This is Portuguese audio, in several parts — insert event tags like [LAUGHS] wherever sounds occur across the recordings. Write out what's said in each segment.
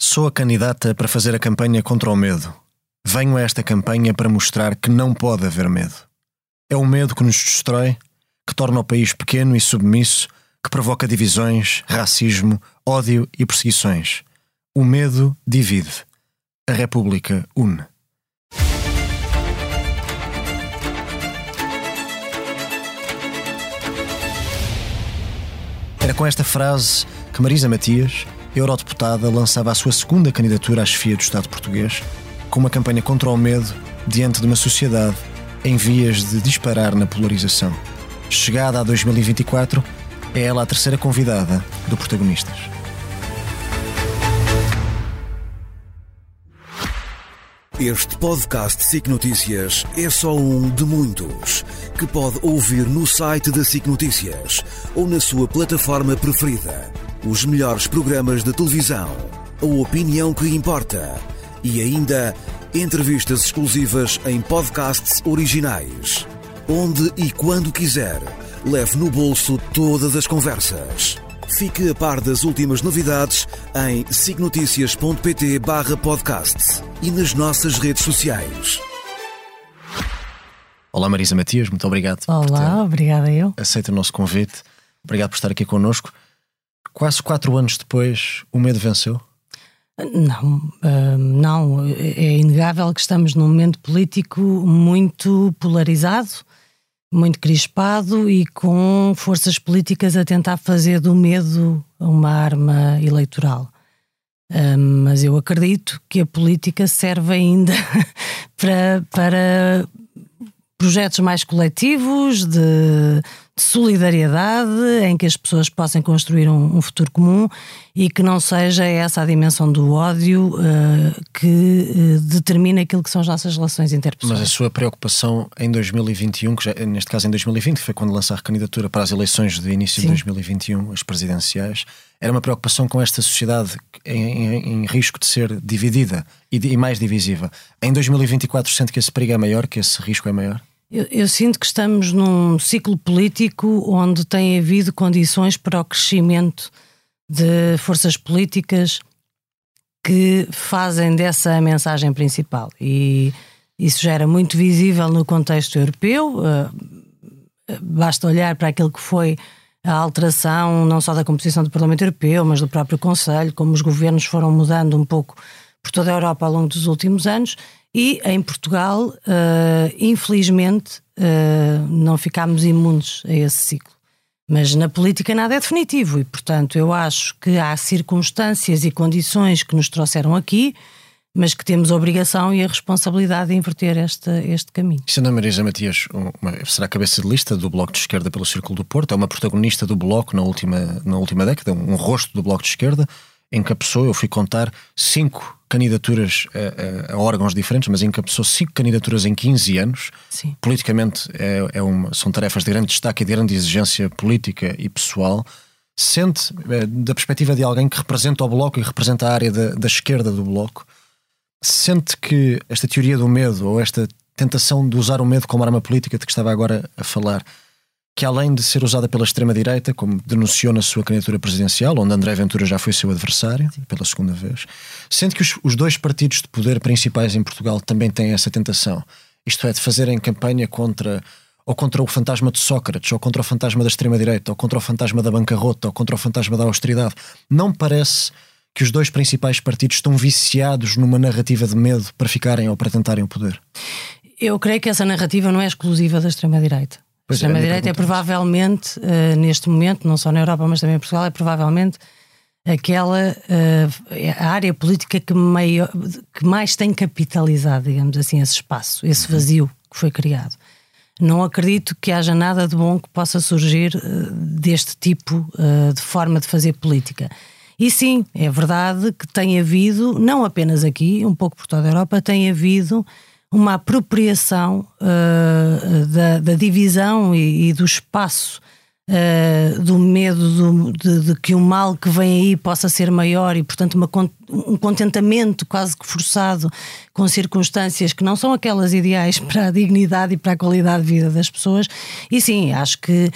Sou a candidata para fazer a campanha contra o medo. Venho a esta campanha para mostrar que não pode haver medo. É o medo que nos destrói, que torna o país pequeno e submisso, que provoca divisões, racismo, ódio e perseguições. O medo divide. A República une. Era com esta frase que Marisa Matias, eurodeputada, lançava a sua segunda candidatura à chefia do Estado português, com uma campanha contra o medo diante de uma sociedade em vias de disparar na polarização. Chegada a 2024, é ela a terceira convidada do Protagonistas. Este podcast SIC Notícias é só um de muitos que pode ouvir no site da SIC Notícias ou na sua plataforma preferida. Os melhores programas de televisão, a opinião que importa e ainda entrevistas exclusivas em podcasts originais. Onde e quando quiser, leve no bolso todas as conversas. Fique a par das últimas novidades em signoticias.pt barra podcast e nas nossas redes sociais. Olá Marisa Matias, muito obrigado. Olá, obrigada eu. Aceita o nosso convite. Obrigado por estar aqui connosco. Quase quatro anos depois, o medo venceu? Não, uh, não. É inegável que estamos num momento político muito polarizado, muito crispado e com forças políticas a tentar fazer do medo uma arma eleitoral. Uh, mas eu acredito que a política serve ainda [LAUGHS] para, para projetos mais coletivos, de, de, solidariedade, em que as pessoas possam construir um, um, futuro comum e que não seja essa a dimensão do ódio uh, que uh, determina aquilo que são as nossas relações interpessoais. Mas a sua preocupação em 2021, que já, neste caso em 2020, foi quando lançou a candidatura para as eleições de início Sim. de 2021, as presidenciais, era uma preocupação com esta sociedade em, em, em risco de ser dividida e, e mais divisiva. Em 2024 sente que esse perigo é maior, que esse risco é maior? Eu, eu, sinto que estamos num ciclo político onde tem havido condições para o crescimento de forças políticas que fazem dessa a mensagem principal. E isso já era muito visível no contexto europeu. Uh, basta olhar para aquilo que foi a alteração não só da composição do Parlamento Europeu, mas do próprio Conselho, como os governos foram mudando um pouco por toda a Europa ao longo dos últimos anos. E em Portugal, uh, infelizmente, uh, não ficámos imunes a esse ciclo. Mas na política nada é definitivo e, portanto, eu acho que há circunstâncias e condições que nos trouxeram aqui, mas que temos a obrigação e a responsabilidade de inverter este, este caminho. Sendo a Marisa Matias uma, será cabeça de lista do Bloco de Esquerda pelo Círculo do Porto, é uma protagonista do Bloco na última, na última década, um rosto do Bloco de Esquerda, encabeçou, eu fui contar, cinco candidaturas a, a, a, órgãos diferentes, mas encabeçou cinco candidaturas em 15 anos. Sim. Politicamente é, é uma, são tarefas de grande destaque e de grande exigência política e pessoal. Sente, é, da perspectiva de alguém que representa o Bloco e representa a área da, da esquerda do Bloco, sente que esta teoria do medo ou esta tentação de usar o medo como arma política de que estava agora a falar que além de ser usada pela extrema-direita, como denunciou na sua candidatura presidencial, onde André Ventura já foi seu adversário, pela segunda vez, sendo que os, os, dois partidos de poder principais em Portugal também têm essa tentação, isto é, de fazerem campanha contra ou contra o fantasma de Sócrates, ou contra o fantasma da extrema-direita, ou contra o fantasma da bancarrota, ou contra o fantasma da austeridade. Não parece que os dois principais partidos estão viciados numa narrativa de medo para ficarem ou para tentarem o poder? Eu creio que essa narrativa não é exclusiva da extrema-direita. A extrema-direita é, é provavelmente, uh, neste momento, não só na Europa, mas também em Portugal, é provavelmente aquela uh, a área política que, maior, que mais tem capitalizado, digamos assim, esse espaço, esse uhum. vazio que foi criado. Não acredito que haja nada de bom que possa surgir uh, deste tipo de forma de fazer política. E sim, é verdade que tem havido, não apenas aqui, um pouco por toda a Europa, tem havido uma apropriação uh, da, da, divisão e, e do espaço uh, do medo do, de, de, que o mal que vem aí possa ser maior e, portanto, uma, um contentamento quase que forçado com circunstâncias que não são aquelas ideais [LAUGHS] para a dignidade e para a qualidade de vida das pessoas. E sim, acho que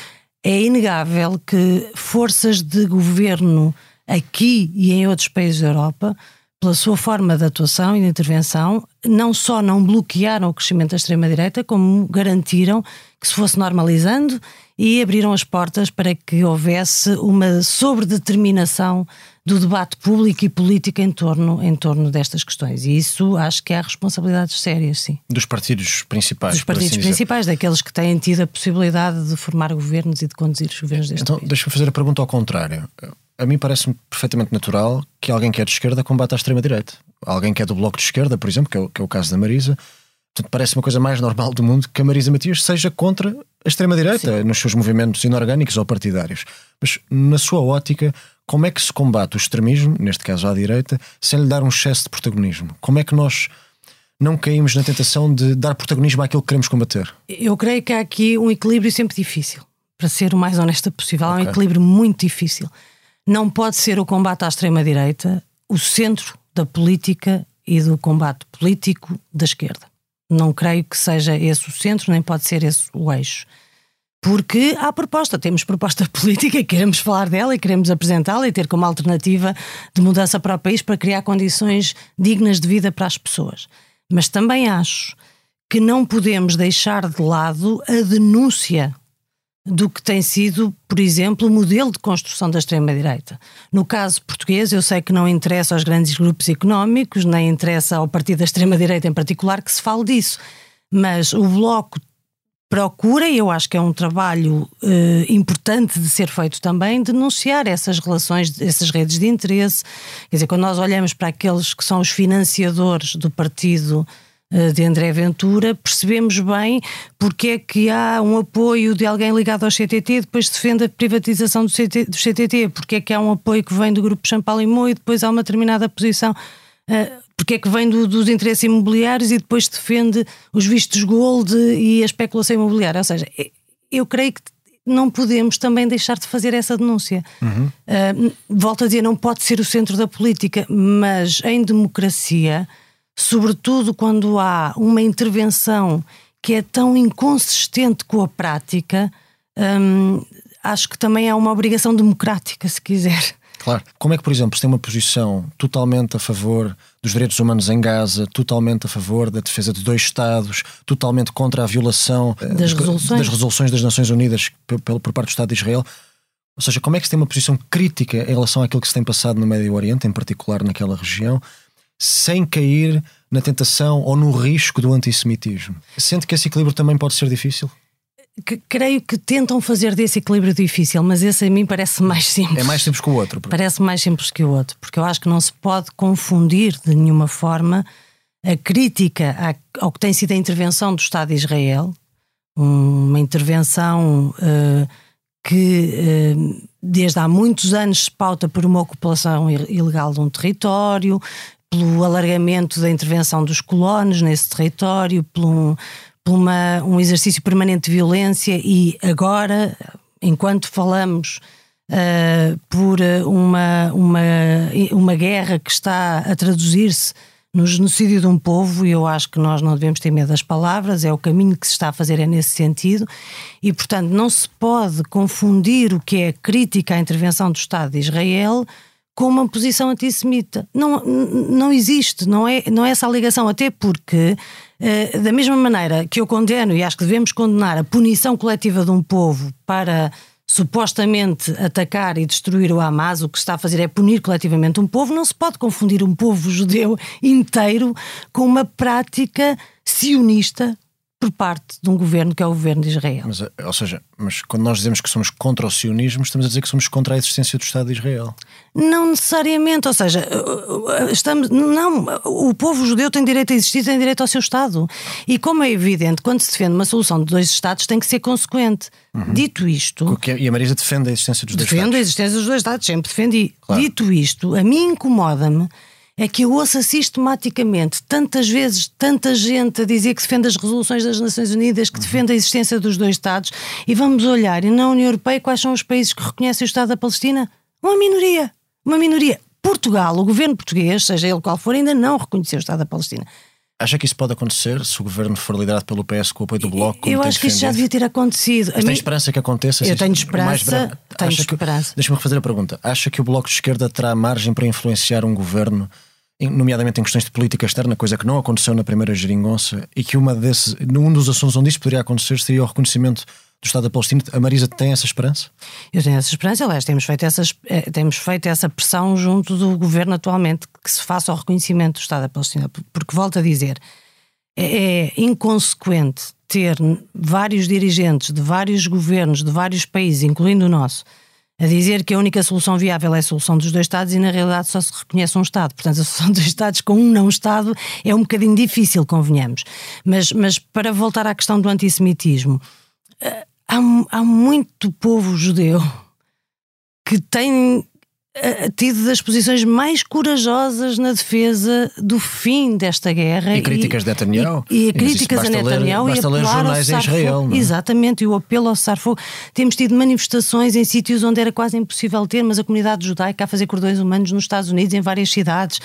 é inegável que forças de governo aqui e em outros países da Europa pela sua forma de atuação e de intervenção, não só não bloquearam o crescimento da extrema-direita, como garantiram que se fosse normalizando e abriram as portas para que houvesse uma sobredeterminação do debate público e político em torno, em torno destas questões. E isso acho que há responsabilidades sérias, sim. Dos partidos principais. Dos partidos assim principais, daqueles que têm tido a possibilidade de formar governos e de conduzir os governos deste então, país. deixa-me fazer a pergunta ao contrário a mim parece-me perfeitamente natural que alguém que é de esquerda combata a extrema-direita. Alguém que é do bloco de esquerda, por exemplo, que é o, que é o caso da Marisa. Portanto, parece uma coisa mais normal do mundo que a Marisa Matias seja contra a extrema-direita nos seus movimentos inorgânicos ou partidários. Mas, na sua ótica, como é que se combate o extremismo, neste caso à direita, sem lhe dar um excesso de protagonismo? Como é que nós não caímos na tentação de dar protagonismo àquilo que queremos combater? Eu creio que há aqui um equilíbrio sempre difícil. Para ser o mais honesta possível, okay. há um equilíbrio muito difícil não pode ser o combate à extrema-direita o centro da política e do combate político da esquerda. Não creio que seja esse o centro, nem pode ser esse o eixo. Porque há proposta, temos proposta [LAUGHS] política, queremos falar dela e queremos apresentá-la e ter como alternativa de mudança para o país para criar condições dignas de vida para as pessoas. Mas também acho que não podemos deixar de lado a denúncia do que tem sido, por exemplo, o modelo de construção da extrema-direita. No caso português, eu sei que não interessa aos grandes grupos económicos, nem interessa ao partido da extrema-direita em particular que se fale disso, mas o Bloco procura, e eu acho que é um trabalho eh, importante de ser feito também, denunciar essas relações, essas redes de interesse. Quer dizer, quando nós olhamos para aqueles que são os financiadores do partido de André Ventura, percebemos bem porque é que há um apoio de alguém ligado ao CTT, depois defende a privatização do, CT, do CTT, porque é que há um apoio que vem do grupo Champalimau e depois há uma determinada posição, uh, porque é que vem do, dos interesses imobiliários e depois defende os vistos gold e a especulação imobiliária. Ou seja, eu creio que não podemos também deixar de fazer essa denúncia. Uhum. Uh, volto a dizer, não pode ser o centro da política, mas em democracia sobretudo quando há uma intervenção que é tão inconsistente com a prática, hum, acho que também é uma obrigação democrática, se quiser. Claro. Como é que, por exemplo, se tem uma posição totalmente a favor dos direitos humanos em Gaza, totalmente a favor da defesa de dois Estados, totalmente contra a violação eh, das, resoluções. das resoluções das Nações Unidas por, por parte do Estado de Israel, ou seja, como é que se tem uma posição crítica em relação àquilo que se tem passado no Médio Oriente, em particular naquela região, sem cair na tentação ou no risco do antissemitismo. Sente que esse equilíbrio também pode ser difícil? creio que tentam fazer desse equilíbrio difícil, mas esse a mim parece mais simples. É mais simples que o outro. Parece mais simples que o outro, porque eu acho que não se pode confundir de nenhuma forma a crítica ao que tem sido a intervenção do Estado de Israel, uma intervenção uh, que uh, desde há muitos anos se pauta por uma ocupação ilegal de um território, pelo alargamento da intervenção dos colonos nesse território, por um, por uma, um exercício permanente de violência e agora, enquanto falamos uh, por uma, uma, uma guerra que está a traduzir-se no genocídio de um povo, e eu acho que nós não devemos ter medo das palavras, é o caminho que se está a fazer é nesse sentido, e portanto não se pode confundir o que é crítica à intervenção do Estado de Israel com uma posição antissemita. Não, não existe, não é, não é essa a ligação, até porque, eh, da mesma maneira que eu condeno e acho que devemos condenar a punição coletiva de um povo para supostamente atacar e destruir o Hamas, o que está a fazer é punir coletivamente um povo, não se pode confundir um povo judeu inteiro com uma prática sionista por parte de um governo que é o governo de Israel. Mas, eh, ou seja, mas quando nós dizemos que somos contra o sionismo, estamos a dizer que somos contra a existência do Estado de Israel. Não necessariamente, ou seja, eh, eh, estamos não, o povo judeu tem direito a existir, tem direito ao seu Estado. E como é evidente, quando se defende uma solução de dois Estados, tem que ser consequente. Uhum. Dito isto. E a Marisa defende a existência dos dois Estados. Defende a existência dos dois Estados, sempre defendi. Claro. Dito isto, a mim incomoda-me é que eu ouça sistematicamente tantas vezes tanta gente a dizer que defende as resoluções das Nações Unidas, que defende a existência dos dois Estados, e vamos olhar e na União Europeia quais são os países que reconhecem o Estado da Palestina? Uma minoria. Uma minoria. Portugal, o governo português, seja ele qual for, ainda não reconheceu o Estado da Palestina. Acha que isso pode acontecer se o governo for liderado pelo PS com o apoio do Bloco? Eu acho que isso já devia ter acontecido. Mas tem esperança que aconteça? Eu tenho esperança. Tenho esperança. Deixa-me refazer a pergunta. Acha que o Bloco de Esquerda terá margem para influenciar um governo nomeadamente em questões de política externa, coisa que não aconteceu na primeira geringonça, e que uma desse, um dos assuntos onde isso poderia acontecer seria o reconhecimento do Estado da Palestina. A Marisa tem essa esperança? Eu tenho essa esperança, aliás, temos feito, essas, eh, temos feito essa pressão junto do governo atualmente que se faça o reconhecimento do Estado da Palestina, porque volto a dizer, é, é inconsequente ter vários dirigentes de vários governos de vários países, incluindo o nosso, a dizer que a única solução viável é a solução dos dois Estados e na realidade só se reconhece um Estado. Portanto, a solução [LAUGHS] dos Estados com um não Estado é um bocadinho difícil, convenhamos. Mas, mas para voltar à questão do antissemitismo, eh, há, há muito povo judeu que tem tido das posições mais corajosas na defesa do fim desta guerra. E críticas e, de Netanyahu. E, e críticas a Netanyahu ler, e apelar ao Israel, é? Exatamente, e o apelo ao cessar-fogo. Temos tido manifestações em sítios onde era quase impossível ter, mas a comunidade judaica a fazer cordões humanos nos Estados Unidos, em várias cidades.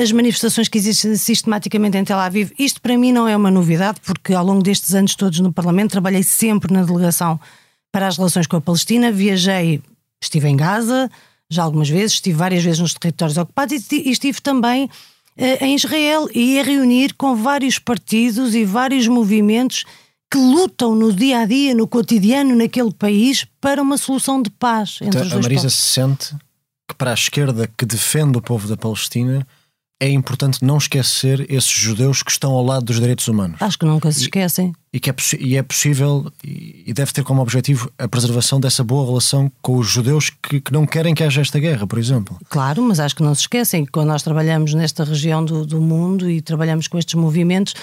As manifestações que existem sistematicamente em Tel Aviv. Isto para mim não é uma novidade, porque ao longo destes anos todos no Parlamento trabalhei sempre na delegação para as relações com a Palestina, viajei, estive em Gaza, já algumas vezes, estive várias vezes nos territórios ocupados e estive também uh, em Israel e a reunir com vários partidos e vários movimentos que lutam no dia a dia, no cotidiano, naquele país, para uma solução de paz entre então, os dois A Marisa povos. se sente que para a esquerda que defende o povo da Palestina é importante não esquecer esses judeus que estão ao lado dos direitos humanos. Acho que nunca se esquecem. E, que é, e é possível e deve ter como objetivo a preservação dessa boa relação com os judeus que, que, não querem que haja esta guerra, por exemplo. Claro, mas acho que não se esquecem que quando nós trabalhamos nesta região do, do mundo e trabalhamos com estes movimentos,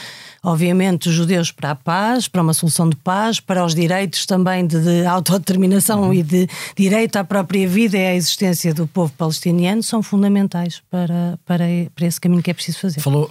obviamente, os judeus para a paz, para uma solução de paz, para os direitos também de, de autodeterminação uhum. e de direito à própria vida e à existência do povo palestiniano são fundamentais para, para, para esse caminho que é preciso fazer. Falou,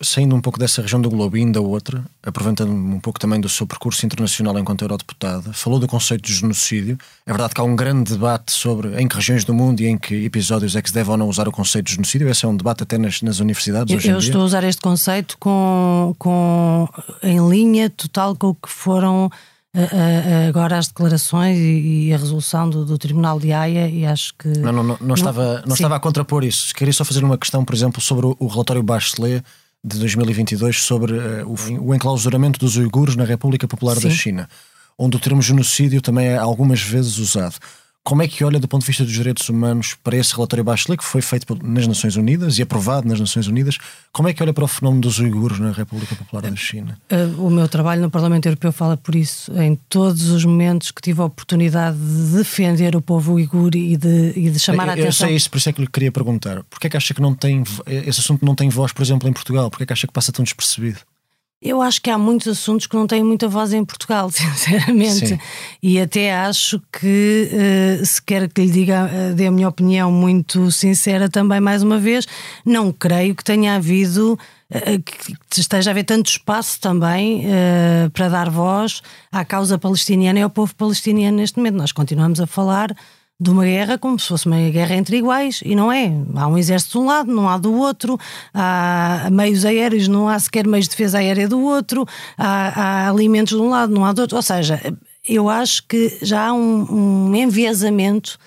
saindo um pouco dessa região do globo e da outra, aproveitando um pouco também do seu percurso internacional enquanto eurodeputada, falou do conceito de genocídio. É verdade que há um grande debate sobre em que regiões do mundo e em que episódios é que se deve ou não usar o conceito de genocídio. Esse é um debate até nas, nas universidades eu, hoje em eu dia. estou a usar este conceito com, com em linha total com o que foram uh, agora as declarações e, e a resolução do, do, Tribunal de Haia e acho que... Não, não, não, não estava, não estava a contrapor isso. Queria só fazer uma questão, por exemplo, sobre o, o relatório Bachelet de 2022 sobre uh, o, o, enclausuramento dos uigures na República Popular Sim. da China, onde o termo genocídio também é algumas vezes usado. Como é que olha, do ponto de vista dos direitos humanos, para esse relatório Bachelet, que foi feito nas Nações Unidas e aprovado nas Nações Unidas? Como é que olha para o fenómeno dos uigures na República Popular da China? Eh, o meu trabalho no Parlamento Europeu fala por isso. Em todos os momentos que tive a oportunidade de defender o povo uigur e de, e de chamar eu, a atenção. Eu sei isso, por isso é que lhe queria perguntar. Porquê é que acha que não tem, esse assunto não tem voz, por exemplo, em Portugal? Porquê é que acha que passa tão despercebido? Eu acho que há muitos assuntos que não têm muita voz em Portugal, [LAUGHS] sinceramente. Sim. E até acho que, uh, se quer que lhe diga, uh, dê a minha opinião muito sincera também, mais uma vez, não creio que tenha havido. Uh, que esteja a haver tanto espaço também para dar voz à causa palestiniana e ao povo palestiniano neste momento. Nós continuamos a falar de uma guerra como se fosse uma guerra entre iguais, e não é. Há um exército de um lado, não há do outro, há meios aéreos, não há sequer meios de defesa aérea do outro, há, há alimentos de um lado, não há do outro. Ou seja, eu acho que já há um, um enviesamento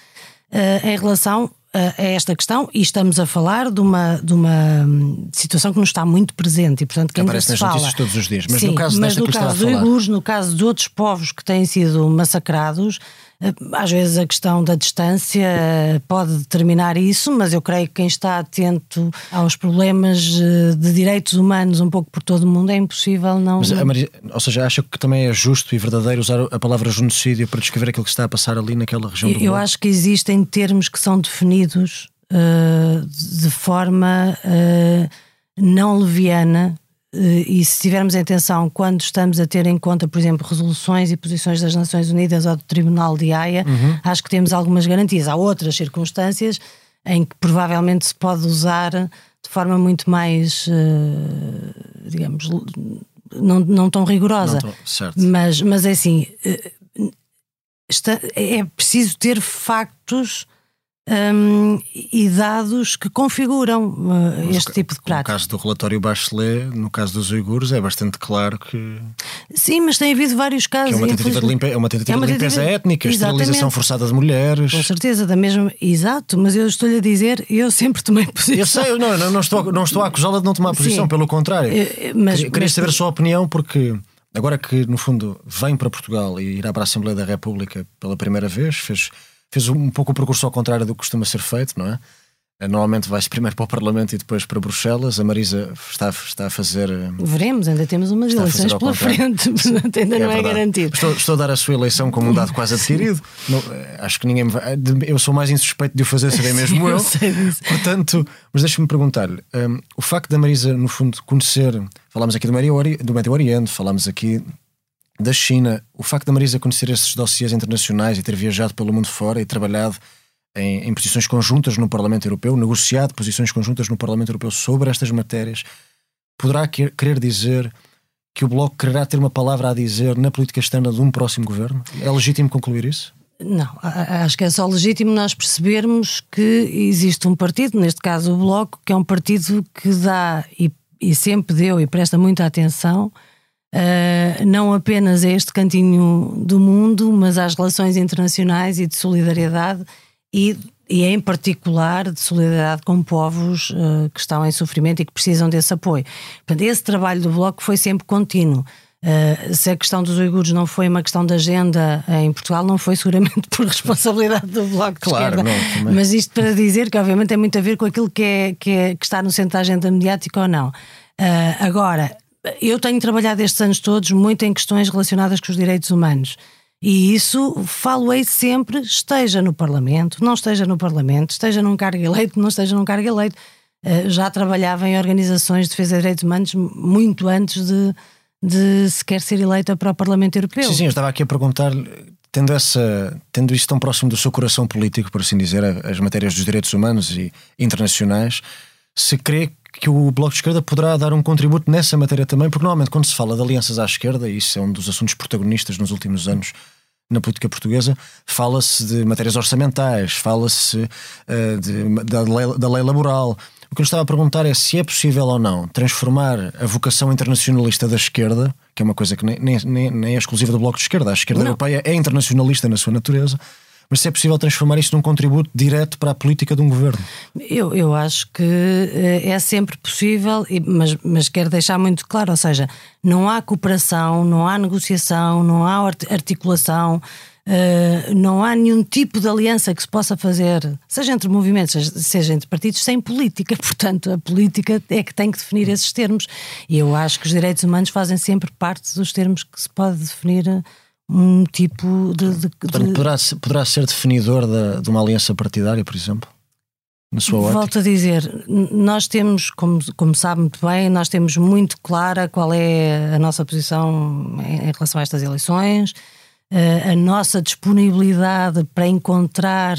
uh, em relação a esta questão e estamos a falar de uma, de uma situação que nos está muito presente e portanto que aparece nas fala. notícias todos os dias mas Sim, no caso mas no caso do Uigures, no caso de outros povos que têm sido massacrados às vezes a questão da distância eh, pode determinar isso, mas eu creio que quem está atento aos problemas eh, de direitos humanos um pouco por todo o mundo é impossível não. Mas, Maria, ou seja, acha que também é justo e verdadeiro usar a palavra genocídio para descrever aquilo que está a passar ali naquela região eu, do Eu mundo? acho que existem termos que são definidos uh, de forma uh, não leviana e se tivermos atenção quando estamos a ter em conta, por exemplo, resoluções e posições das Nações Unidas ou do Tribunal de Haia, uhum. acho que temos algumas garantias. Há outras circunstâncias em que provavelmente se pode usar de forma muito mais, uh, digamos, não, não tão rigorosa. Não tô, mas, mas é assim, está, é preciso ter factos um, e dados que configuram uh, este tipo de prática. No caso do relatório Bachelet, no caso dos uigures, é bastante claro que. Sim, mas tem havido vários casos. é uma tentativa, de, limpe... é uma tentativa, é uma tentativa de limpeza étnica, Exatamente. esterilização forçada de mulheres. Com certeza, da mesma. Exato, mas eu estou-lhe a dizer, eu sempre tomei [LAUGHS] posição. Eu sei, não, não, não estou, não estou a acusá-la de não tomar posição, Sim. pelo contrário. Eh, mas, Queria mas... saber a sua opinião, porque. Agora que, no fundo, vem para Portugal e irá para a Assembleia da República pela primeira vez, fez fez um pouco o percurso ao contrário do que costuma ser feito, não é? Eh, normalmente vai-se primeiro para o Parlamento e depois para Bruxelas. A Marisa está, está a fazer. Eh, Veremos, ainda temos umas eleições pela frente, [LAUGHS] portanto ainda é não é garantido. Estou, estou, a dar a sua eleição como um dado quase [LAUGHS] adquirido. não, eh, acho que ninguém vai. Eu sou mais insuspeito de o fazer, serei mesmo [LAUGHS] eu. eu Portanto, mas deixe-me perguntar-lhe: um, o facto da Marisa, no fundo, conhecer. Falámos aqui do Médio Oriente, falámos aqui da China, o facto da Marisa conhecer esses dossiês internacionais e ter viajado pelo mundo fora e trabalhado em, em, posições conjuntas no Parlamento Europeu, negociado posições conjuntas no Parlamento Europeu sobre estas matérias, poderá querer dizer que o Bloco quererá ter uma palavra a dizer na política externa de um próximo governo? É legítimo concluir isso? Não, acho que é só legítimo nós percebermos que existe um partido, neste caso o Bloco, que é um partido que dá e, e sempre deu e presta muita atenção uh, não apenas a este cantinho do mundo, mas às relações internacionais e de solidariedade e, e em particular de solidariedade com povos uh, que estão em sofrimento e que precisam desse apoio. Portanto, esse trabalho do Bloco foi sempre contínuo. Uh, se a questão dos uigures não foi uma questão de agenda em Portugal, não foi seguramente [LAUGHS] por responsabilidade do Bloco de claro, Esquerda. Não, mas isto para dizer que, obviamente, tem muito a ver com aquilo que, é, que, é, que está no centro da agenda mediática ou não. Uh, agora, eu tenho trabalhado estes anos todos muito em questões relacionadas com os direitos humanos. E isso falo-ei sempre, esteja no Parlamento, não esteja no Parlamento, esteja num cargo eleito, não esteja num cargo eleito. Eh, já trabalhava em organizações de defesa de direitos humanos muito antes de, de sequer ser eleita para o Parlamento Europeu. Sim, sim, eu estava aqui a perguntar, tendo, essa, tendo isso tão próximo do seu coração político, por assim dizer, as matérias dos direitos humanos e internacionais, se crê que o Bloco de Esquerda poderá dar um contributo nessa matéria também, porque normalmente quando se fala de alianças à esquerda, e isso é um dos assuntos protagonistas nos últimos anos na política portuguesa, fala-se de matérias orçamentais, fala-se uh, da, lei, da lei laboral. O que eu estava a perguntar é se é possível ou não transformar a vocação internacionalista da esquerda, que é uma coisa que nem, nem, nem é exclusiva do Bloco de Esquerda, a esquerda não. europeia é internacionalista na sua natureza, mas se é possível transformar isto num contributo direto para a política de um governo? Eu, eu acho que eh, é sempre possível, mas, mas quero deixar muito claro: ou seja, não há cooperação, não há negociação, não há articulação. Uh, não há nenhum tipo de aliança que se possa fazer, seja entre movimentos, seja, entre partidos, sem política. [LAUGHS] Portanto, a política é que tem que definir esses termos. E eu acho que os direitos humanos fazem sempre parte dos termos que se pode definir um tipo de. de, Portanto, Poderá, poderá ser definidor de, de uma aliança partidária, por exemplo? Na sua Volto ótica? a dizer, nós temos, como, como sabe muito bem, nós temos muito clara qual é a nossa posição em, em relação a estas eleições, uh, a nossa disponibilidade para encontrar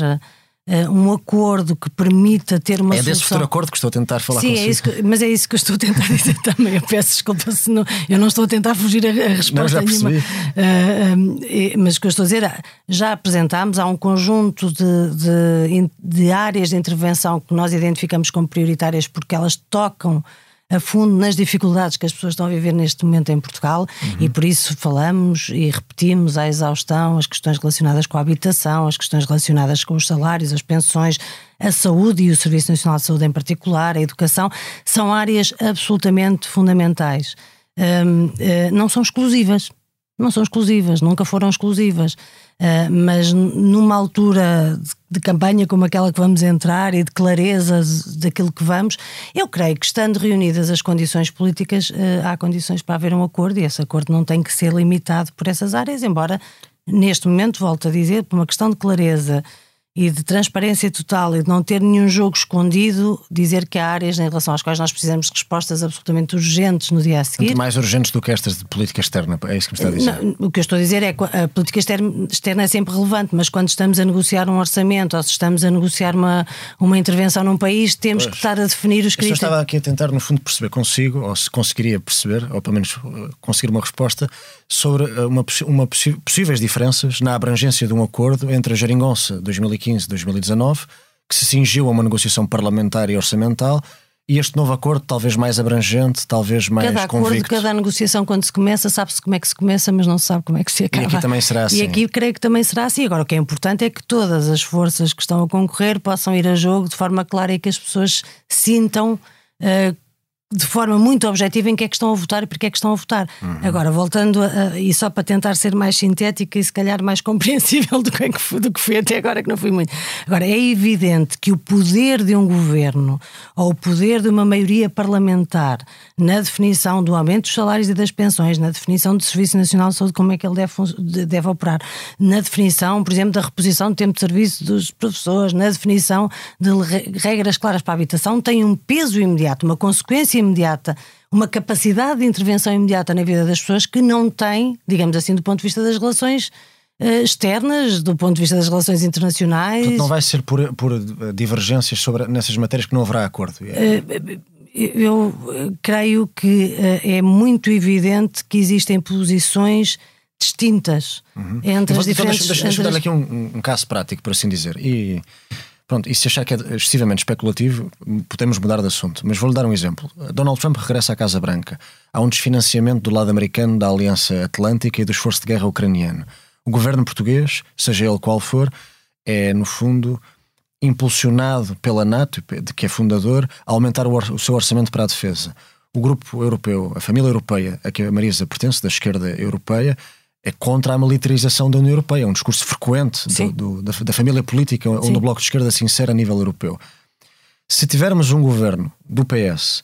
uh, um acordo que permita ter uma é solução. É desse futuro acordo que estou a tentar falar Sim, é isso que, mas é isso que eu estou a tentar [LAUGHS] dizer também. Eu peço desculpa se não, eu não estou a tentar fugir a, a resposta não, já nenhuma. Uh, mas o que eu estou a dizer, é, já apresentámos, há um conjunto de, de, de áreas de intervenção que nós identificamos como prioritárias porque elas tocam a fundo nas dificuldades que as pessoas estão a viver neste momento em Portugal uhum. e por isso falamos e repetimos à exaustão as questões relacionadas com a habitação, as questões relacionadas com os salários, as pensões, a saúde e o Serviço Nacional de Saúde em particular, a educação, são áreas absolutamente fundamentais. Um, uh, eh, não são exclusivas, não são exclusivas, nunca foram exclusivas. Uh, mas numa altura de, de, campanha como aquela que vamos entrar e de clareza daquilo que vamos, eu creio que estando reunidas as condições políticas, uh, há condições para haver um acordo e esse acordo não tem que ser limitado por essas áreas, embora neste momento, volto a dizer, por uma questão de clareza e de transparência total e de não ter nenhum jogo escondido, dizer que há áreas em relação às quais nós precisamos de respostas absolutamente urgentes no dia a seguir. Muito mais urgentes do que estas de política externa, é isso que me está a dizer? Não, o que eu estou a dizer é que a política externa, é sempre relevante, mas quando estamos a negociar um orçamento ou se estamos a negociar uma, uma intervenção num país, temos pois. que estar a definir os critérios. Eu estava aqui a tentar, no fundo, perceber consigo, ou se conseguiria perceber, ou pelo menos uh, conseguir uma resposta sobre uh, uma, uma possíveis diferenças na abrangência de um acordo entre a Jeringonça 2015 2019, que se cingiu a uma negociação parlamentar e orçamental e este novo acordo, talvez mais abrangente, talvez mais cada acordo, convicto. Cada negociação, quando se começa, sabe-se como é que se começa, mas não se sabe como é que se acaba. E aqui também será assim. E aqui creio que também será assim. Agora, o que é importante é que todas as forças que estão a concorrer possam ir a jogo de forma clara e que as pessoas sintam uh, de forma muito objetiva em que é que estão a votar e porque é que estão a votar. Uhum. Agora, voltando a, e só para tentar ser mais sintética e se calhar mais [LAUGHS] compreensível do que, do que fui até agora, que não fui muito. Agora, é evidente que o poder de um governo ou o poder de uma maioria parlamentar na definição do aumento dos salários e das pensões, na definição do Serviço Nacional de Saúde, como é que ele deve, deve operar, na definição, por exemplo, da reposição do tempo de serviço dos professores, na definição de regras claras para a habitação, tem um peso imediato, uma consequência imediata, uma capacidade de intervenção imediata na vida das pessoas que não tem, digamos assim, do ponto de vista das relações uh, externas, do ponto de vista das relações internacionais. Portanto, não vai ser por, por eh, divergências sobre, nessas matérias que não haverá acordo. Uh, eu creio que é muito evidente que existem posições distintas uhum. entre vou, as diferentes... Então, deixa, deixa, deixa dar aqui um, um, caso prático, por assim dizer. E Pronto, e se achar que é excessivamente especulativo, podemos mudar de assunto. Mas vou-lhe dar um exemplo. Donald Trump regressa à Casa Branca. Há um desfinanciamento do lado americano da Aliança Atlântica e do esforço de guerra ucraniano. O governo português, seja ele qual for, é, no fundo, impulsionado pela NATO, de que é fundador, a aumentar o, seu orçamento para a defesa. O grupo europeu, a família europeia a que a Marisa pertence, da esquerda europeia, é contra a militarização da União Europeia. É um discurso frequente do, do, da, da, família política Sim. onde o Bloco de Esquerda se insere a nível europeu. Se tivermos um governo do PS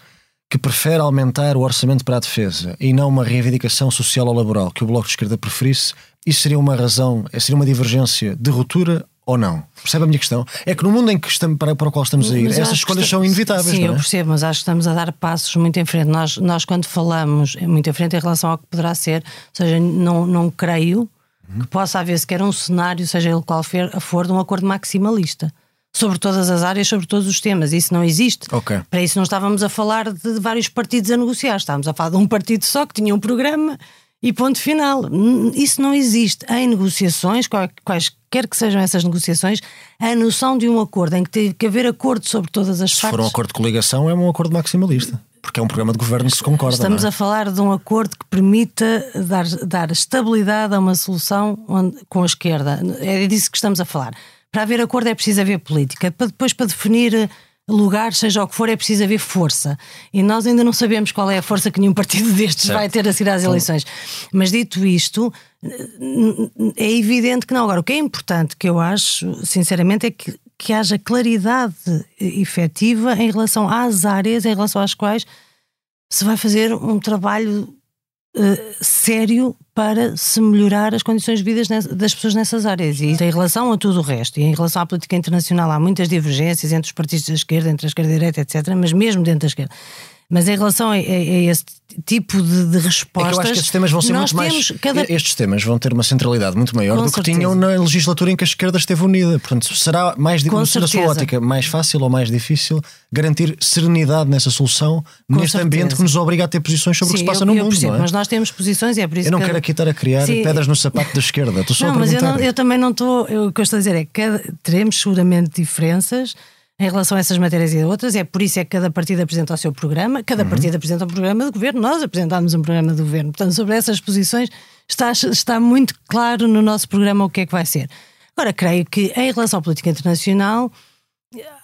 que prefere aumentar o orçamento para a defesa e não uma reivindicação social ou laboral que o Bloco de Esquerda preferisse, isso seria uma razão, seria uma divergência de ruptura ou não? Percebe a minha questão? É que no mundo em que estamos, para, para o qual estamos a ir, essas escolhas são inevitáveis. Sim, é? eu percebo, mas acho que estamos a dar passos muito em frente. Nós, nós quando falamos muito em frente em relação ao que poderá ser, ou seja, não, não creio uhum. que possa haver sequer um cenário, seja ele qual for, for, de um acordo maximalista. Sobre todas as áreas, sobre todos os temas. Isso não existe. Okay. Para isso não estávamos a falar de vários partidos a negociar. Estávamos a falar de um partido só que tinha um programa e ponto final. Isso não existe. Em negociações, quaisquer que sejam essas negociações, a noção de um acordo em que tem que haver acordo sobre todas as se partes. Se for um acordo de coligação, é um acordo maximalista. Porque é um programa de governo que se concorda. Estamos é? a falar de um acordo que permita dar, dar estabilidade a uma solução onde, com a esquerda. É disso que estamos a falar. Para haver acordo é preciso haver política. Para depois, para definir lugar, seja o que for, é preciso haver força. E nós ainda não sabemos qual é a força que nenhum partido [LAUGHS] destes certo. vai ter a seguir às eleições. Mas dito isto, é evidente que não. Agora, o que é importante, que eu acho, sinceramente, é que, que haja claridade efetiva em relação às áreas em relação às quais se vai fazer um trabalho uh, sério para se melhorar as condições de vida das pessoas nessas áreas. E em relação a tudo o resto, e em relação à política internacional, há muitas divergências entre os partidos da esquerda, entre a esquerda e a direita, etc., mas mesmo dentro da esquerda. Mas em relação a, a, a esse tipo de, de respostas. É que eu acho que estes temas vão ser muito mais. Cada... Estes temas vão ter uma centralidade muito maior Com do certeza. que tinham na legislatura em que a esquerda esteve unida. Portanto, será mais, na sua ótica, mais fácil ou mais difícil garantir serenidade nessa solução, Com neste certeza. ambiente que nos obriga a ter posições sobre Sim, o que se passa eu, no eu mundo. Percebo, é? Mas nós temos posições e é por isso Eu não que... quero aqui estar a criar Sim. pedras no sapato da esquerda. Estou só não, a mas eu, não, eu, também não estou. O que eu estou a dizer é que teremos seguramente diferenças em relação a essas matérias e a outras. É por isso é que cada partido apresenta o seu programa, cada uhum. partido apresenta um programa de governo, nós apresentámos um programa de governo. Portanto, sobre essas posições está, está muito claro no nosso programa o que é que vai ser. Agora, creio que em relação à política internacional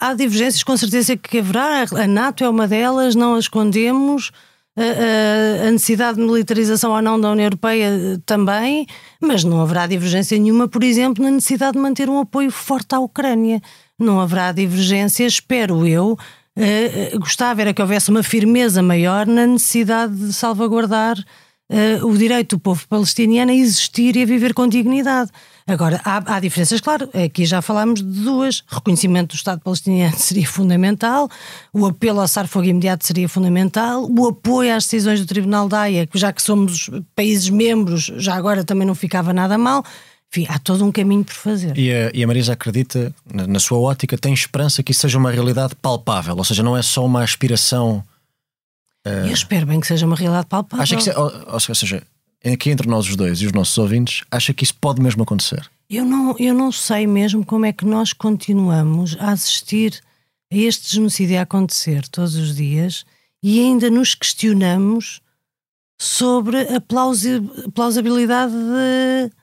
há divergências, com certeza que haverá. A NATO é uma delas, não a escondemos. A, necessidade de militarização ou não da União Europeia também, mas não haverá divergência nenhuma, por exemplo, na necessidade de manter um apoio forte à Ucrânia não haverá divergência, espero eu. Uh, gostava era que houvesse uma firmeza maior na necessidade de salvaguardar uh, o direito do povo palestiniano a existir e a viver com dignidade. Agora, há, há, diferenças, claro, aqui já falámos de duas. Reconhecimento do Estado palestiniano seria fundamental, o apelo ao cessar-fogo imediato seria fundamental, o apoio às decisões do Tribunal da Haia, já que somos países membros, já agora também não ficava nada mal. Enfim, há todo um caminho por fazer. E a, e a Marisa acredita, na, na, sua ótica, tem esperança que isso seja uma realidade palpável, ou seja, não é só uma aspiração. Uh... Eu espero bem que seja uma realidade palpável. Acha que, ou, ou seja, aqui entre nós os dois e os nossos ouvintes, acha que isso pode mesmo acontecer? Eu não, eu não sei mesmo como é que nós continuamos a assistir a este genocídio a acontecer todos os dias e ainda nos questionamos sobre a plausibilidade de, de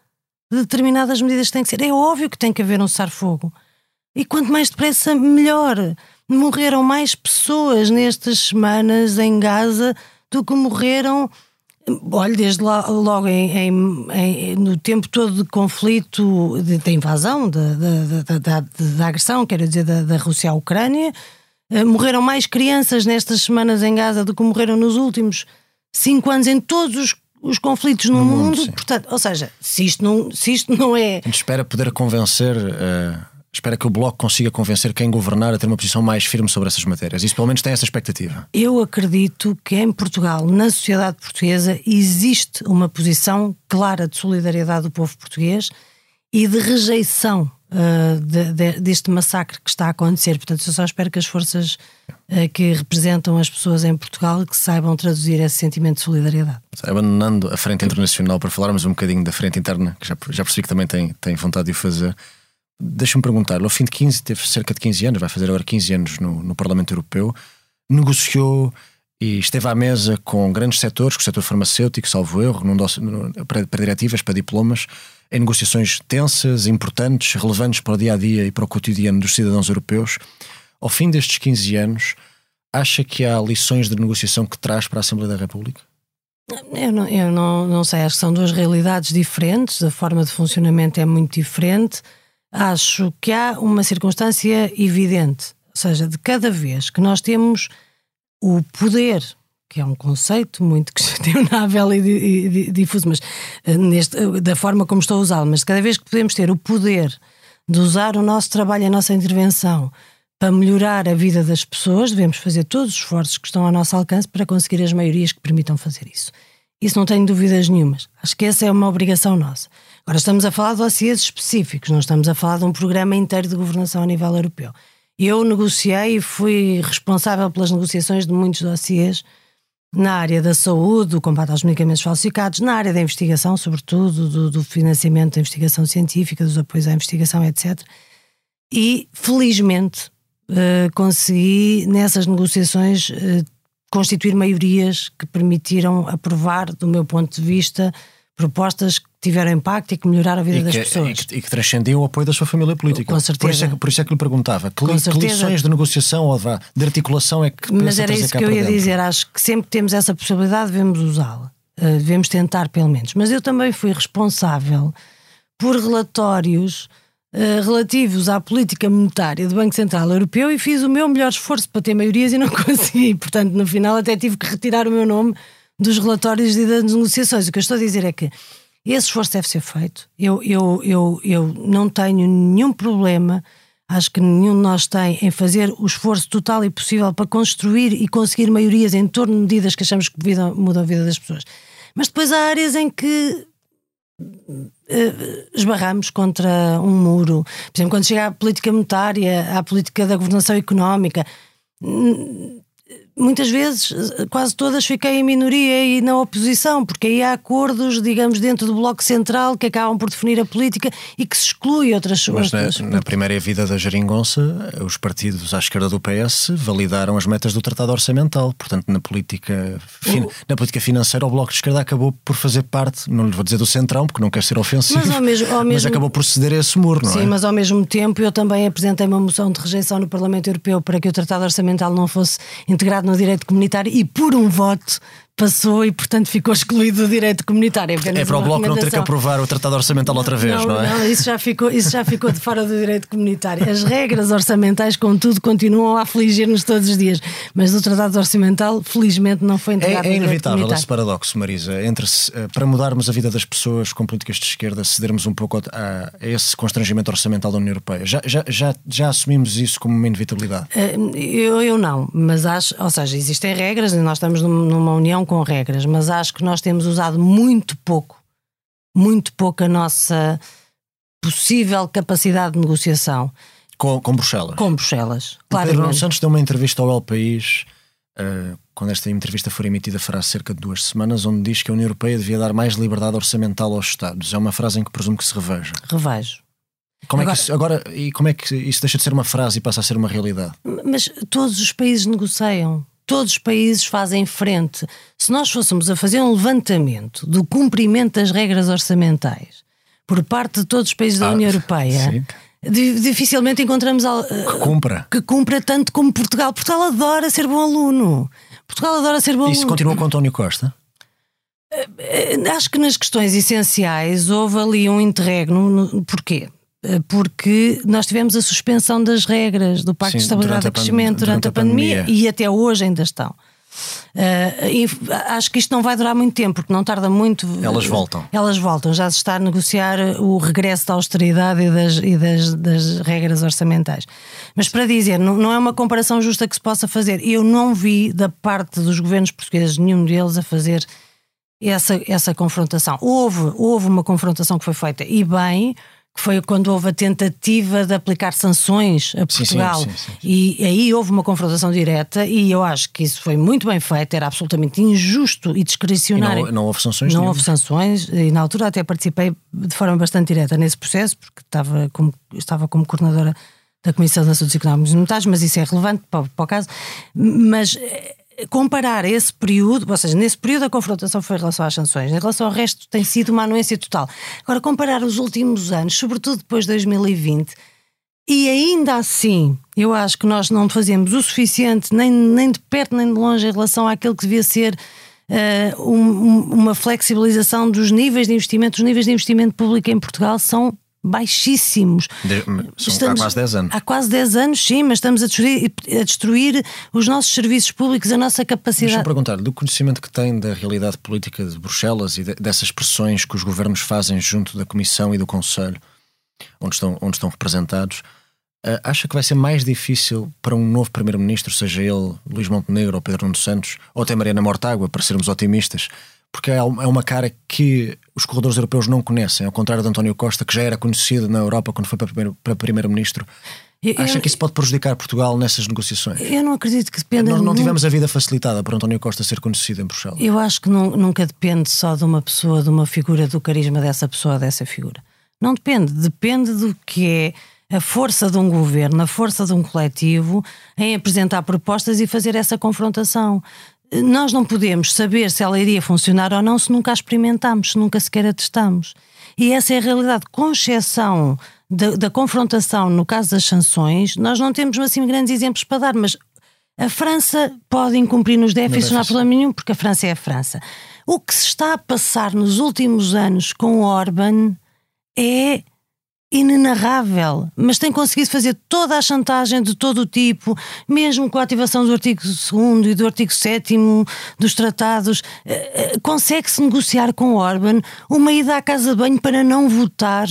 determinadas medidas têm que ser. É óbvio que tem que haver um cessar-fogo. E quanto mais depressa, melhor. Morreram mais pessoas nestas semanas em Gaza do que morreram Olha, desde logo em, em, em, no tempo todo de conflito, de invasão, da agressão, quero dizer, da, da Rússia à Ucrânia, eh, morreram mais crianças nestas semanas em Gaza do que morreram nos últimos cinco anos em todos os, os conflitos no, no mundo. mundo Portanto, ou seja, se isto não, se isto não é. A gente espera poder convencer. Uh espera que o Bloco consiga convencer quem governar a ter uma posição mais firme sobre essas matérias. Isso pelo menos tem essa expectativa. Eu acredito que em Portugal, na sociedade portuguesa, existe uma posição clara de solidariedade do povo português e de rejeição uh, de, de, deste massacre que está a acontecer. Portanto, eu só espero que as forças que representam as pessoas em Portugal que saibam traduzir esse sentimento de solidariedade. Abandonando a frente internacional para falarmos um bocadinho da frente interna, que já, já percebi que também tem, tem vontade de o fazer. Deixa-me perguntar, ao fim de 15, teve cerca de 15 anos, vai fazer agora 15 anos no, no Parlamento Europeu, negociou e esteve à mesa com grandes setores, com o setor farmacêutico, salvo erro, num doce, para, para diretivas, para diplomas, em negociações tensas, importantes, relevantes para o dia a dia e para o cotidiano dos cidadãos europeus. Ao fim destes 15 anos, acha que há lições de negociação que traz para a Assembleia da República? Eu, não, eu não, não sei, acho que são duas realidades diferentes, a forma de funcionamento é muito diferente acho que há uma circunstância evidente, ou seja, de cada vez que nós temos o poder, que é um conceito muito [LAUGHS] questionável e, difuso, mas eh, neste, da forma como estou a usá-lo, mas cada vez que podemos ter o poder de usar o nosso trabalho, a nossa intervenção para melhorar a vida das pessoas, devemos fazer todos os esforços que estão ao nosso alcance para conseguir as maiorias que permitam fazer isso. Isso não tenho dúvidas nenhumas. Acho que essa é uma obrigação nossa. Agora estamos a falar de dossiês específicos, não estamos a falar de um programa inteiro de governação a nível europeu. Eu negociei e fui responsável pelas negociações de muitos dossiês na área da saúde, do combate aos medicamentos falsificados, na área da investigação, sobretudo, do, do financiamento da investigação científica, dos apoios à investigação, etc. E, felizmente, eh, consegui, nessas negociações, eh, constituir maiorias que permitiram aprovar, do meu ponto de vista, propostas que tiveram impacto e que melhoraram a vida das pessoas. E que, e que transcendiam o apoio da sua família política. Com certeza. Por isso é que, por isso é que lhe perguntava que, que lições de negociação ou de, de articulação é que Mas era isso que eu ia dentro? dizer. Acho que sempre que temos essa possibilidade devemos usá-la. Uh, devemos tentar, pelo menos. Mas eu também fui responsável por relatórios uh, relativos à política monetária do Banco Central Europeu e fiz o meu melhor esforço para ter maiorias e não [LAUGHS] consegui. Portanto, no final até tive que retirar o meu nome dos relatórios e das negociações. O que eu estou a dizer é que esse esforço deve ser feito. Eu, eu, eu, eu não tenho nenhum problema, acho que nenhum de nós tem, em fazer o esforço total e possível para construir e conseguir maiorias em torno de medidas que achamos que mudam a vida das pessoas. Mas depois há áreas em que esbarramos contra um muro. Por exemplo, quando chega à política monetária, à política da governação económica muitas vezes, quase todas, fiquei em minoria e na oposição, porque aí há acordos, digamos, dentro do Bloco Central que acabam por definir a política e que se exclui outras Mas outras... Na, na, primeira vida da Geringonça, os partidos à esquerda do PS validaram as metas do Tratado Orçamental. Portanto, na política, o... na política financeira, o Bloco de Esquerda acabou por fazer parte, não lhe vou dizer do Centrão, porque não quer ser ofensivo, mas, ao mesmo, ao mesmo... mas acabou por ceder a esse muro, não Sim, é? Sim, mas ao mesmo tempo eu também apresentei uma moção de rejeição no Parlamento Europeu para que o Tratado Orçamental não fosse integrado no direito comunitário e por um voto passou e, portanto, ficou excluído do direito comunitário. É, é para o Bloco não ter que aprovar o Tratado Orçamental outra vez, não, não é? Não, isso já, ficou, isso já ficou de fora do direito comunitário. As regras orçamentais, contudo, continuam a afligir-nos todos os dias. Mas o Tratado Orçamental, felizmente, não foi integrado É, é inevitável esse paradoxo, Marisa, entre eh, para mudarmos a vida das pessoas com políticas de esquerda, cedermos um pouco a, a esse constrangimento orçamental da União Europeia. Já, já, já, já assumimos isso como uma inevitabilidade? Eh, eu, eu não, mas acho, ou seja, existem regras e nós estamos numa união com regras, mas acho que nós temos usado muito pouco, muito pouco a nossa possível capacidade de negociação. Com, com Bruxelas? Com Bruxelas, claro. Pedro Santos deu uma entrevista ao El País uh, quando esta entrevista for emitida, fará cerca de duas semanas, onde diz que a União Europeia devia dar mais liberdade orçamental aos Estados. É uma frase em que presumo que se reveja. Revejo. Como agora, é que isso, agora, e como é que isso deixa de ser uma frase e passa a ser uma realidade? Mas todos os países negociam. Todos os países fazem frente. Se nós fôssemos a fazer um levantamento do cumprimento das regras orçamentais por parte de todos os países da ah, União Europeia, sim dificilmente encontramos que cumpra. que cumpra tanto como Portugal. Portugal adora ser bom aluno. Portugal adora ser bom Isso aluno. Isso continua com António Costa? Eh, eh, acho que nas questões essenciais houve ali um interregno. Porquê? Eh, porque nós tivemos a suspensão das regras do Pacto Sim, de Estabilidade e Crescimento durante, durante a, pandemia, pandemia e até hoje ainda estão. Uh, acho que isto não vai durar muito tempo, porque não tarda muito. Elas voltam. Elas voltam. Já se está a negociar o regresso da austeridade e das, e das, das regras orçamentais. Mas para dizer, não, não, é uma comparação justa que se possa fazer. Eu não vi da parte dos governos portugueses nenhum deles a fazer essa, essa confrontação. Houve, houve uma confrontação que foi feita e bem que foi quando houve a tentativa de aplicar sanções a Portugal. Sim, sim, sim, e aí houve uma confrontação direta e eu acho que isso foi muito bem feito, era absolutamente injusto e discricionário. E não, não houve sanções? Não houve sanções e na altura até participei de forma bastante direta nesse processo, porque estava como, estava como coordenadora da Comissão de Assuntos Económicos e Monetários, mas isso é relevante para, para o caso. Mas eh, comparar esse período, ou seja, nesse período a confrontação foi em relação às sanções, em relação ao resto tem sido uma anuência total. Agora, comparar os últimos anos, sobretudo depois de 2020, e ainda assim, eu acho que nós não fazemos o suficiente, nem, nem de perto nem de longe, em relação àquilo que devia ser uh, um, uma flexibilização dos níveis de investimento. Os níveis de investimento público em Portugal são baixíssimos. De, estamos, há quase 10 anos. Há quase 10 anos, sim, mas estamos a destruir, a destruir os nossos serviços públicos, a nossa capacidade. Deixa-me perguntar, do conhecimento que tem da realidade política de Bruxelas e de, dessas pressões que os governos fazem junto da Comissão e do Conselho, onde estão, onde estão representados, uh, acha que vai ser mais difícil para um novo Primeiro-Ministro, seja ele Luís Montenegro ou Pedro Nuno Santos, ou até Mariana Mortágua, para sermos otimistas, porque é, é uma cara que os corredores europeus não conhecem, ao contrário de António Costa, que já era conhecido na Europa quando foi para primeiro-ministro. Acha que isso pode prejudicar Portugal nessas negociações? Eu não acredito que dependa. Nós não tivemos a vida facilitada por António Costa ser conhecido em Bruxelas. Eu acho que não, nunca depende só de uma pessoa, de uma figura, do carisma dessa pessoa, dessa figura. Não depende. Depende do que é a força de um governo, a força de um coletivo em apresentar propostas e fazer essa confrontação nós não podemos saber se ela iria funcionar ou não se nunca a experimentamos, se nunca sequer a testamos. E essa é a realidade. Com exceção da, da confrontação no caso das sanções, nós não temos assim grandes exemplos para dar, mas a França pode incumprir nos déficits, não há problema nenhum, porque a França é a França. O que se está a passar nos últimos anos com Orban é inenarrável, mas tem conseguido fazer toda a chantagem de todo o tipo, mesmo com a ativação do artigo 2 e do artigo 7 dos tratados, eh, eh, consegue-se negociar com Orban uma ida à casa de banho para não votar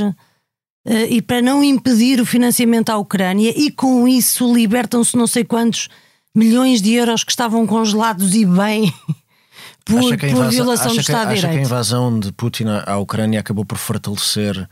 eh, e para não impedir o financiamento à Ucrânia e com isso libertam-se não sei quantos milhões de euros que estavam congelados e bem [LAUGHS] por, por violação do Estado de Direito. Acha que a invasão de Putin à Ucrânia acabou por fortalecer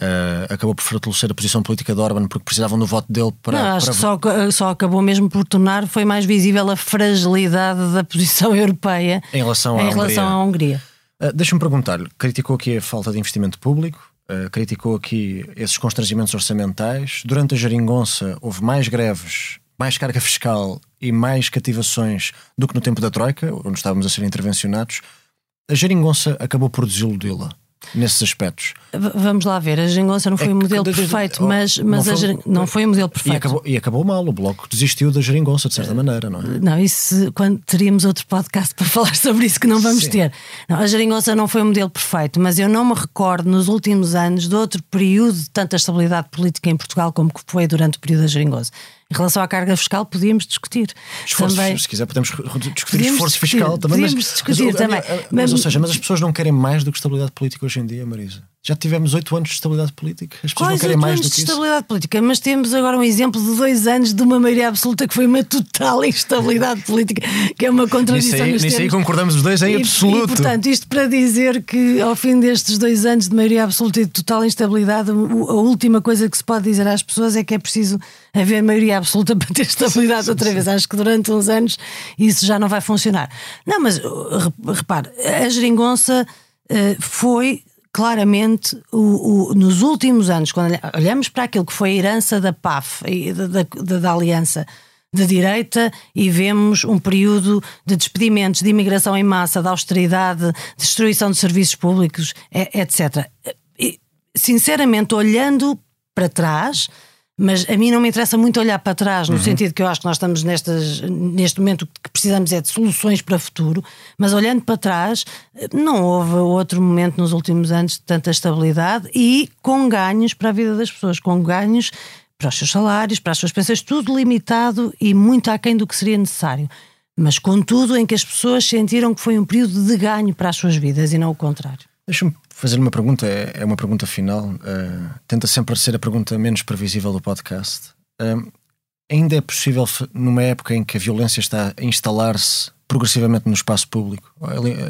Uh, acabou por fortalecer a posição política de Orban porque precisavam do voto dele para. Não, acho para... que só, só acabou mesmo por tornar, foi mais visível a fragilidade da posição [LAUGHS] europeia em relação à em relação Hungria. À Hungria. Uh, Deixa-me perguntar-lhe: criticou aqui a falta de investimento público, uh, criticou aqui esses constrangimentos orçamentais. Durante a geringonça houve mais greves, mais carga fiscal e mais cativações do que no tempo da Troika, onde estávamos a ser intervencionados. A geringonça acabou por desiludi-la nesses aspectos. vamos lá ver, a geringonça não foi é um modelo de, perfeito, mas, mas não, foi, não foi um modelo perfeito. E acabou, e acabou, mal, o Bloco desistiu da geringonça, de certa maneira, não é? Não, isso quando teríamos outro podcast [LAUGHS] para falar sobre isso que não vamos Sim. ter. Não, a geringonça não foi um modelo perfeito, mas eu não me recordo nos últimos anos de outro período de tanta estabilidade política em Portugal como que foi durante o período da geringonça. Em relação à carga fiscal, podíamos discutir. Esforços, também. Se quiser, podemos discutir podíamos esforço discutir, fiscal também. Podemos mas, discutir mas, também. Mas, mas, ou seja, mas as pessoas não querem mais do que estabilidade política hoje em dia, Marisa. Já tivemos oito anos de estabilidade política. As pessoas Quais não querem mais anos do que de isso. estabilidade política, mas temos agora um exemplo de dois anos de uma maioria absoluta que foi uma total instabilidade [LAUGHS] política, que é uma contradição. Nisso aí, nisso aí concordamos os dois em E- absoluto. E, portanto, isto para dizer que ao fim destes dois anos de maioria absoluta e de total instabilidade, a última coisa que se pode dizer às pessoas é que é preciso haver maioria absoluta [LAUGHS] para ter estabilidade outra vez. Acho que durante uns anos isso já não vai funcionar. Não, mas re- repare, a geringonça uh, foi claramente o, o- nos últimos anos, quando olha- olhamos para aquilo que foi a herança da PAF da, da- da- aliança de direita e vemos um período de despedimentos, de imigração em massa, de austeridade, destruição de serviços públicos, etc. E, sinceramente, olhando para trás, mas a mim não me interessa muito olhar para trás, no sentido que eu acho que nós estamos nestas, neste momento que precisamos é de soluções para o futuro, mas olhando para trás, não houve outro momento nos últimos anos de tanta estabilidade e com ganhos para a vida das pessoas, com ganhos para os seus salários, para as suas pensões, tudo limitado e muito aquém do que seria necessário. Mas, contudo, em que as pessoas sentiram que foi um período de ganho para as suas vidas e não o contrário. Deixa-me fazer uma pergunta, é é uma pergunta final. uh, tenta sempre ser a pergunta menos previsível do podcast. Um, ainda é possível, numa época em que a violência está a instalar-se progressivamente no espaço público,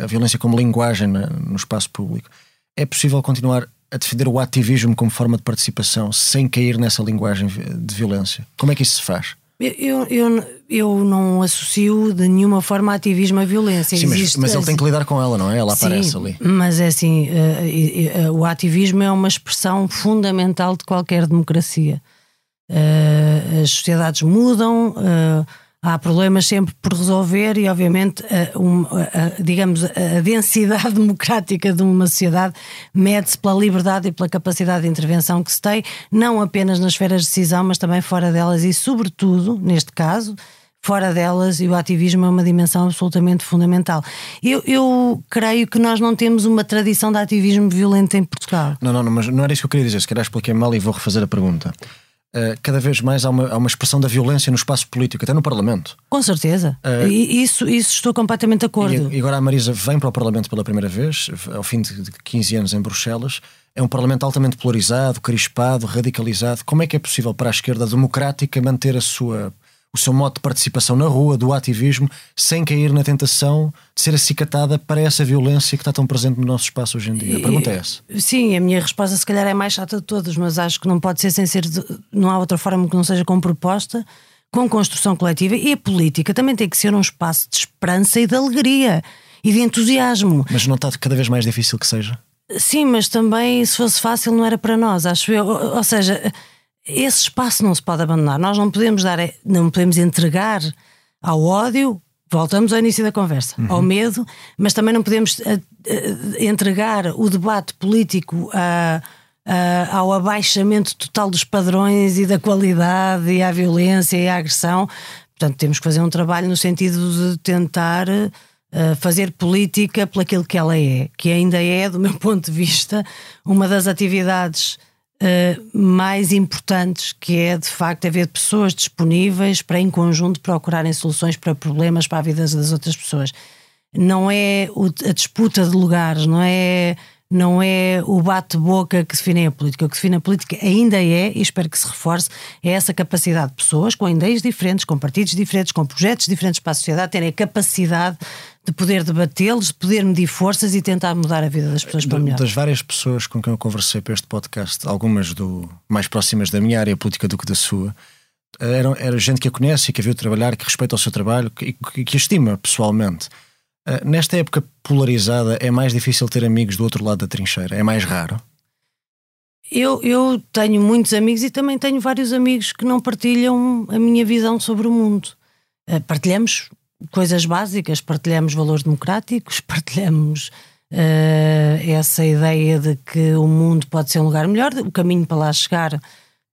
a violência como linguagem no espaço público, é possível continuar a defender o ativismo como forma de participação sem cair nessa linguagem de violência? Como é que isso se faz? Eu, eu, eu, não associo de nenhuma forma ativismo à violência. Sim, mas, Existe- mas ele tem que lidar com ela, não é? Ela Sim, aparece ali. Mas é assim, eh, eh, eh, o ativismo é uma expressão fundamental de qualquer democracia. Eh, as sociedades mudam, eh, há problemas sempre por resolver e, obviamente, eh, um, a- a- digamos, a densidade [LAUGHS] democrática de uma sociedade mede-se pela liberdade e pela capacidade de intervenção que se tem, não apenas nas esferas de decisão, mas também fora delas e, sobretudo, neste caso, fora delas e o ativismo é uma dimensão absolutamente fundamental. Eu, eu creio que nós não temos uma tradição de ativismo violento em Portugal. Não, não, não, mas não era isso que eu queria dizer. Se calhar expliquei mal e vou refazer a pergunta. Uh, cada vez mais há uma, há uma expressão da violência no espaço político, até no Parlamento. Com certeza. E isso, isso estou completamente de acordo. E, agora a Marisa vem para o Parlamento pela primeira vez, ao fim de de 15 anos em Bruxelas. É um Parlamento altamente polarizado, crispado, radicalizado. Como é que é possível para a esquerda democrática manter a sua, o seu modo de participação na rua, do ativismo, sem cair na tentação de ser acicatada para essa violência que está tão presente no nosso espaço hoje em dia? A pergunta é essa. Sim, a minha resposta se calhar é mais chata de todas, mas acho que não pode ser sem ser. de- não há outra forma que não seja com proposta, com construção coletiva. E a política também tem que ser um espaço de esperança e de alegria e de entusiasmo. Mas não está cada vez mais difícil que seja? Sim, mas também se fosse fácil não era para nós, acho eu. Ou ou seja, esse espaço não se pode abandonar. Nós não podemos dar, não podemos entregar ao ódio. Voltamos ao início da conversa, ao medo, mas também não podemos eh, eh, entregar o debate político a- a- ao abaixamento total dos padrões e da qualidade e à violência e à agressão. Portanto, temos que fazer um trabalho no sentido de tentar eh, fazer política por aquilo que ela é, que ainda é, do meu [LAUGHS] ponto de vista, uma das atividades eh, mais importantes, que é de facto haver pessoas disponíveis para, em conjunto, procurarem soluções para problemas para a vida das outras pessoas. Não é o- a disputa de lugares, não é. Não é o bate-boca que define a política. O que define a política ainda é, e espero que se reforce, é essa capacidade de pessoas com ideias diferentes, com partidos diferentes, com projetos diferentes para a sociedade, terem a capacidade de poder debatê-los, de poder medir forças e tentar mudar a vida das pessoas para melhor. Das várias pessoas com quem eu conversei para este podcast, algumas do, mais próximas da minha área política do que da sua, eram, era gente que a conhece e que a viu trabalhar, que respeita o seu trabalho que- e que, a estima pessoalmente. Eh, Nesta época polarizada, é mais difícil ter amigos do outro lado da trincheira? É mais raro? Eu, eu tenho muitos amigos e também tenho vários amigos que não partilham a minha visão sobre o mundo. Eh, Partilhamos coisas básicas, partilhamos valores democráticos, [LAUGHS] partilhamos eh, essa ideia de que o mundo pode ser um lugar melhor, o caminho para lá chegar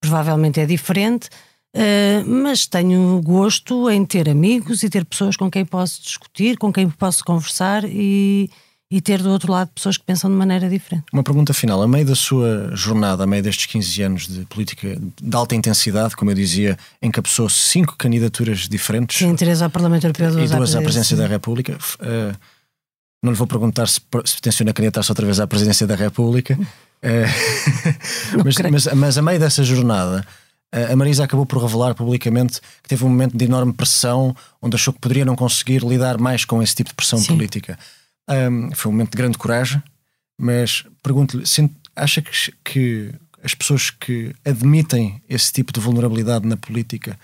provavelmente é diferente, eh, mas tenho gosto em ter amigos e ter pessoas com quem posso discutir, com quem posso conversar e, e ter do outro lado pessoas que pensam de maneira diferente. Uma pergunta final. A meio da sua jornada, a meio destes 15 anos de política de alta intensidade, como eu dizia, encabeçou cinco candidaturas diferentes Sim, três ao Parlamento Europeu, e duas, duas à presidência da República. Eh, não lhe vou perguntar se, se tenciona candidatar-se outra vez à presidência da República, [LAUGHS] É, mas, mas, mas, a meio dessa jornada, a Marisa acabou por revelar publicamente que teve um momento de enorme pressão, onde achou que poderia não conseguir lidar mais com esse tipo de pressão Sim. política. Um, foi um momento de grande coragem, mas pergunto-lhe: acha que, que as pessoas que admitem esse tipo de vulnerabilidade na política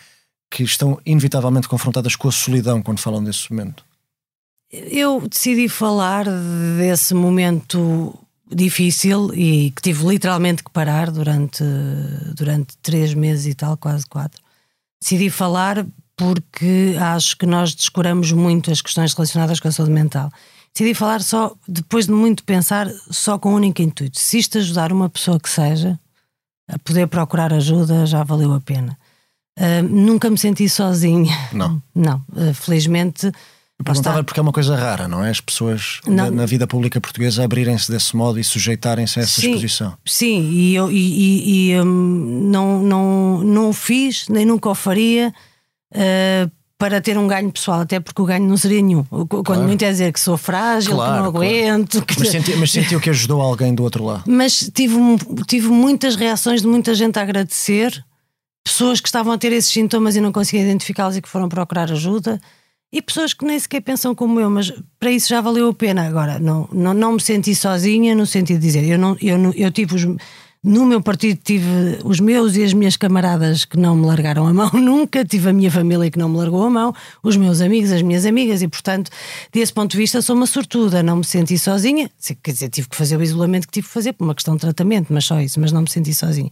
que estão inevitavelmente confrontadas com a solidão quando falam desse momento? Eu decidi falar desse momento difícil e que tive literalmente que parar durante, durante três meses e tal, quase quatro. Decidi falar porque acho que nós descuramos muito as questões relacionadas com a saúde mental. Decidi falar só, depois de muito pensar, só com um único intuito. Se isto ajudar uma pessoa que seja a poder procurar ajuda, já valeu a pena. Uh, nunca me senti sozinha. Não. [LAUGHS] Não. Uh, felizmente eu perguntava porque é uma coisa rara, não é? As pessoas na, na, vida pública portuguesa abrirem-se desse modo e sujeitarem-se a essa sim, exposição. Sim, e eu e, e, e, um, não, não, não o fiz, nem nunca o faria uh, para ter um ganho pessoal, até porque o ganho não seria nenhum. Quando claro. muito é dizer que sou frágil, claro, que não aguento. Claro. Que... Mas, senti, mas sentiu que ajudou alguém do outro lado. Mas tive, tive muitas reações de muita gente a agradecer, pessoas que estavam a ter esses sintomas e não conseguiam identificá-los e que foram procurar ajuda e pessoas que nem sequer pensam como eu, mas para isso já valeu a pena. Agora, não, não, não me senti sozinha no sentido de dizer, eu, não, eu, eu tive os. No meu partido tive os meus e as minhas camaradas que não me largaram a mão [LAUGHS] nunca, tive a minha família que não me largou a mão, os meus amigos, as minhas amigas, e portanto, desse ponto de vista, sou uma sortuda, não me senti sozinha. Quer dizer, tive que fazer o isolamento que tive que fazer por uma questão de tratamento, mas só isso, mas não me senti sozinha.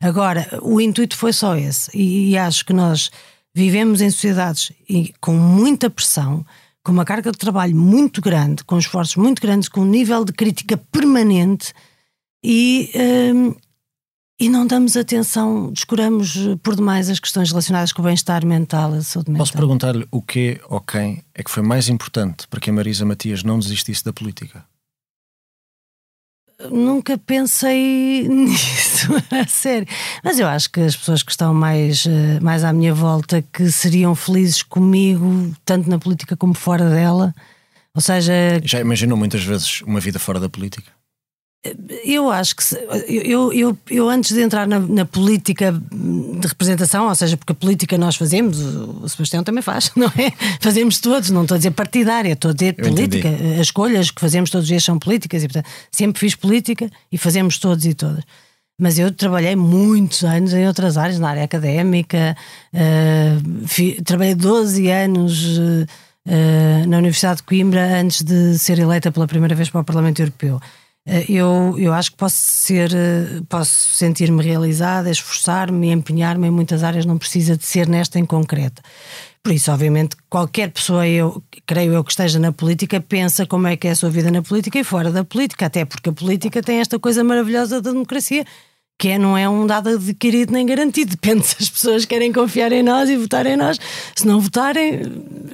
Agora, o intuito foi só esse, e, e acho que nós Vivemos em sociedades com muita pressão, com uma carga de trabalho muito grande, com esforços muito grandes, com um nível de crítica permanente e, um, e não damos atenção, descuramos por demais as questões relacionadas com o bem-estar mental, a saúde mental. Posso perguntar-lhe o que ou quem é que foi mais importante para que a Marisa Matias não desistisse da política? nunca pensei [LAUGHS] nisso, a sério. Mas eu acho que as pessoas que estão mais, eh, mais à minha volta, que seriam felizes comigo, tanto na política como fora dela, ou seja. Já imaginou muitas vezes uma vida fora da política? Eu acho que eu, eu, eu antes de entrar na, na, política de representação, ou seja, porque a política nós fazemos, o Sebastião também faz, [LAUGHS] não é? Fazemos todos, não estou a dizer partidária, estou a dizer eu política. Entendi. As escolhas que fazemos todos os dias são políticas e, portanto, sempre fiz política e fazemos todos e todas. Mas eu trabalhei muitos anos em outras áreas, na área académica, uh, fi, trabalhei 12 anos. Uh, na Universidade de Coimbra antes de ser eleita pela primeira vez para o Parlamento Europeu. Eh, eu, eu acho que posso ser, eh, posso sentir-me realizada, esforçar-me, empenhar-me em muitas áreas, não precisa de ser nesta em concreto. Por isso, obviamente, qualquer pessoa, eu creio eu que esteja na política, pensa como é que é a sua vida na política e fora da política, até porque a política tem esta coisa maravilhosa da democracia, que é, não é um dado adquirido nem garantido. [LAUGHS] Depende se as pessoas querem confiar em nós e votar em nós. Se não votarem,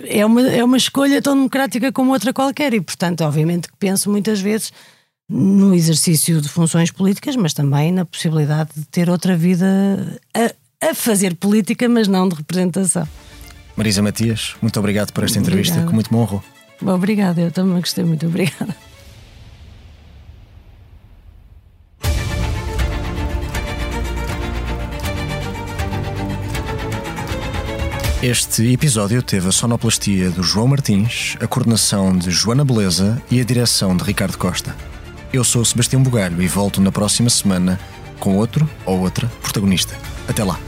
é uma, é uma escolha tão democrática como outra qualquer. E, portanto, obviamente que penso muitas vezes no exercício de funções políticas, mas também na possibilidade de ter outra vida a, a fazer política, mas não de representação. Marisa Matias, muito obrigado por esta entrevista, obrigada. que muito me honrou. Obrigada, eu também gostei muito, obrigada. Este episódio teve a sonoplastia do João Martins, a coordenação de Joana Beleza e a direção de Ricardo Costa. Eu sou Sebastião Bugalho e volto na próxima semana com outro ou outra protagonista. Até lá.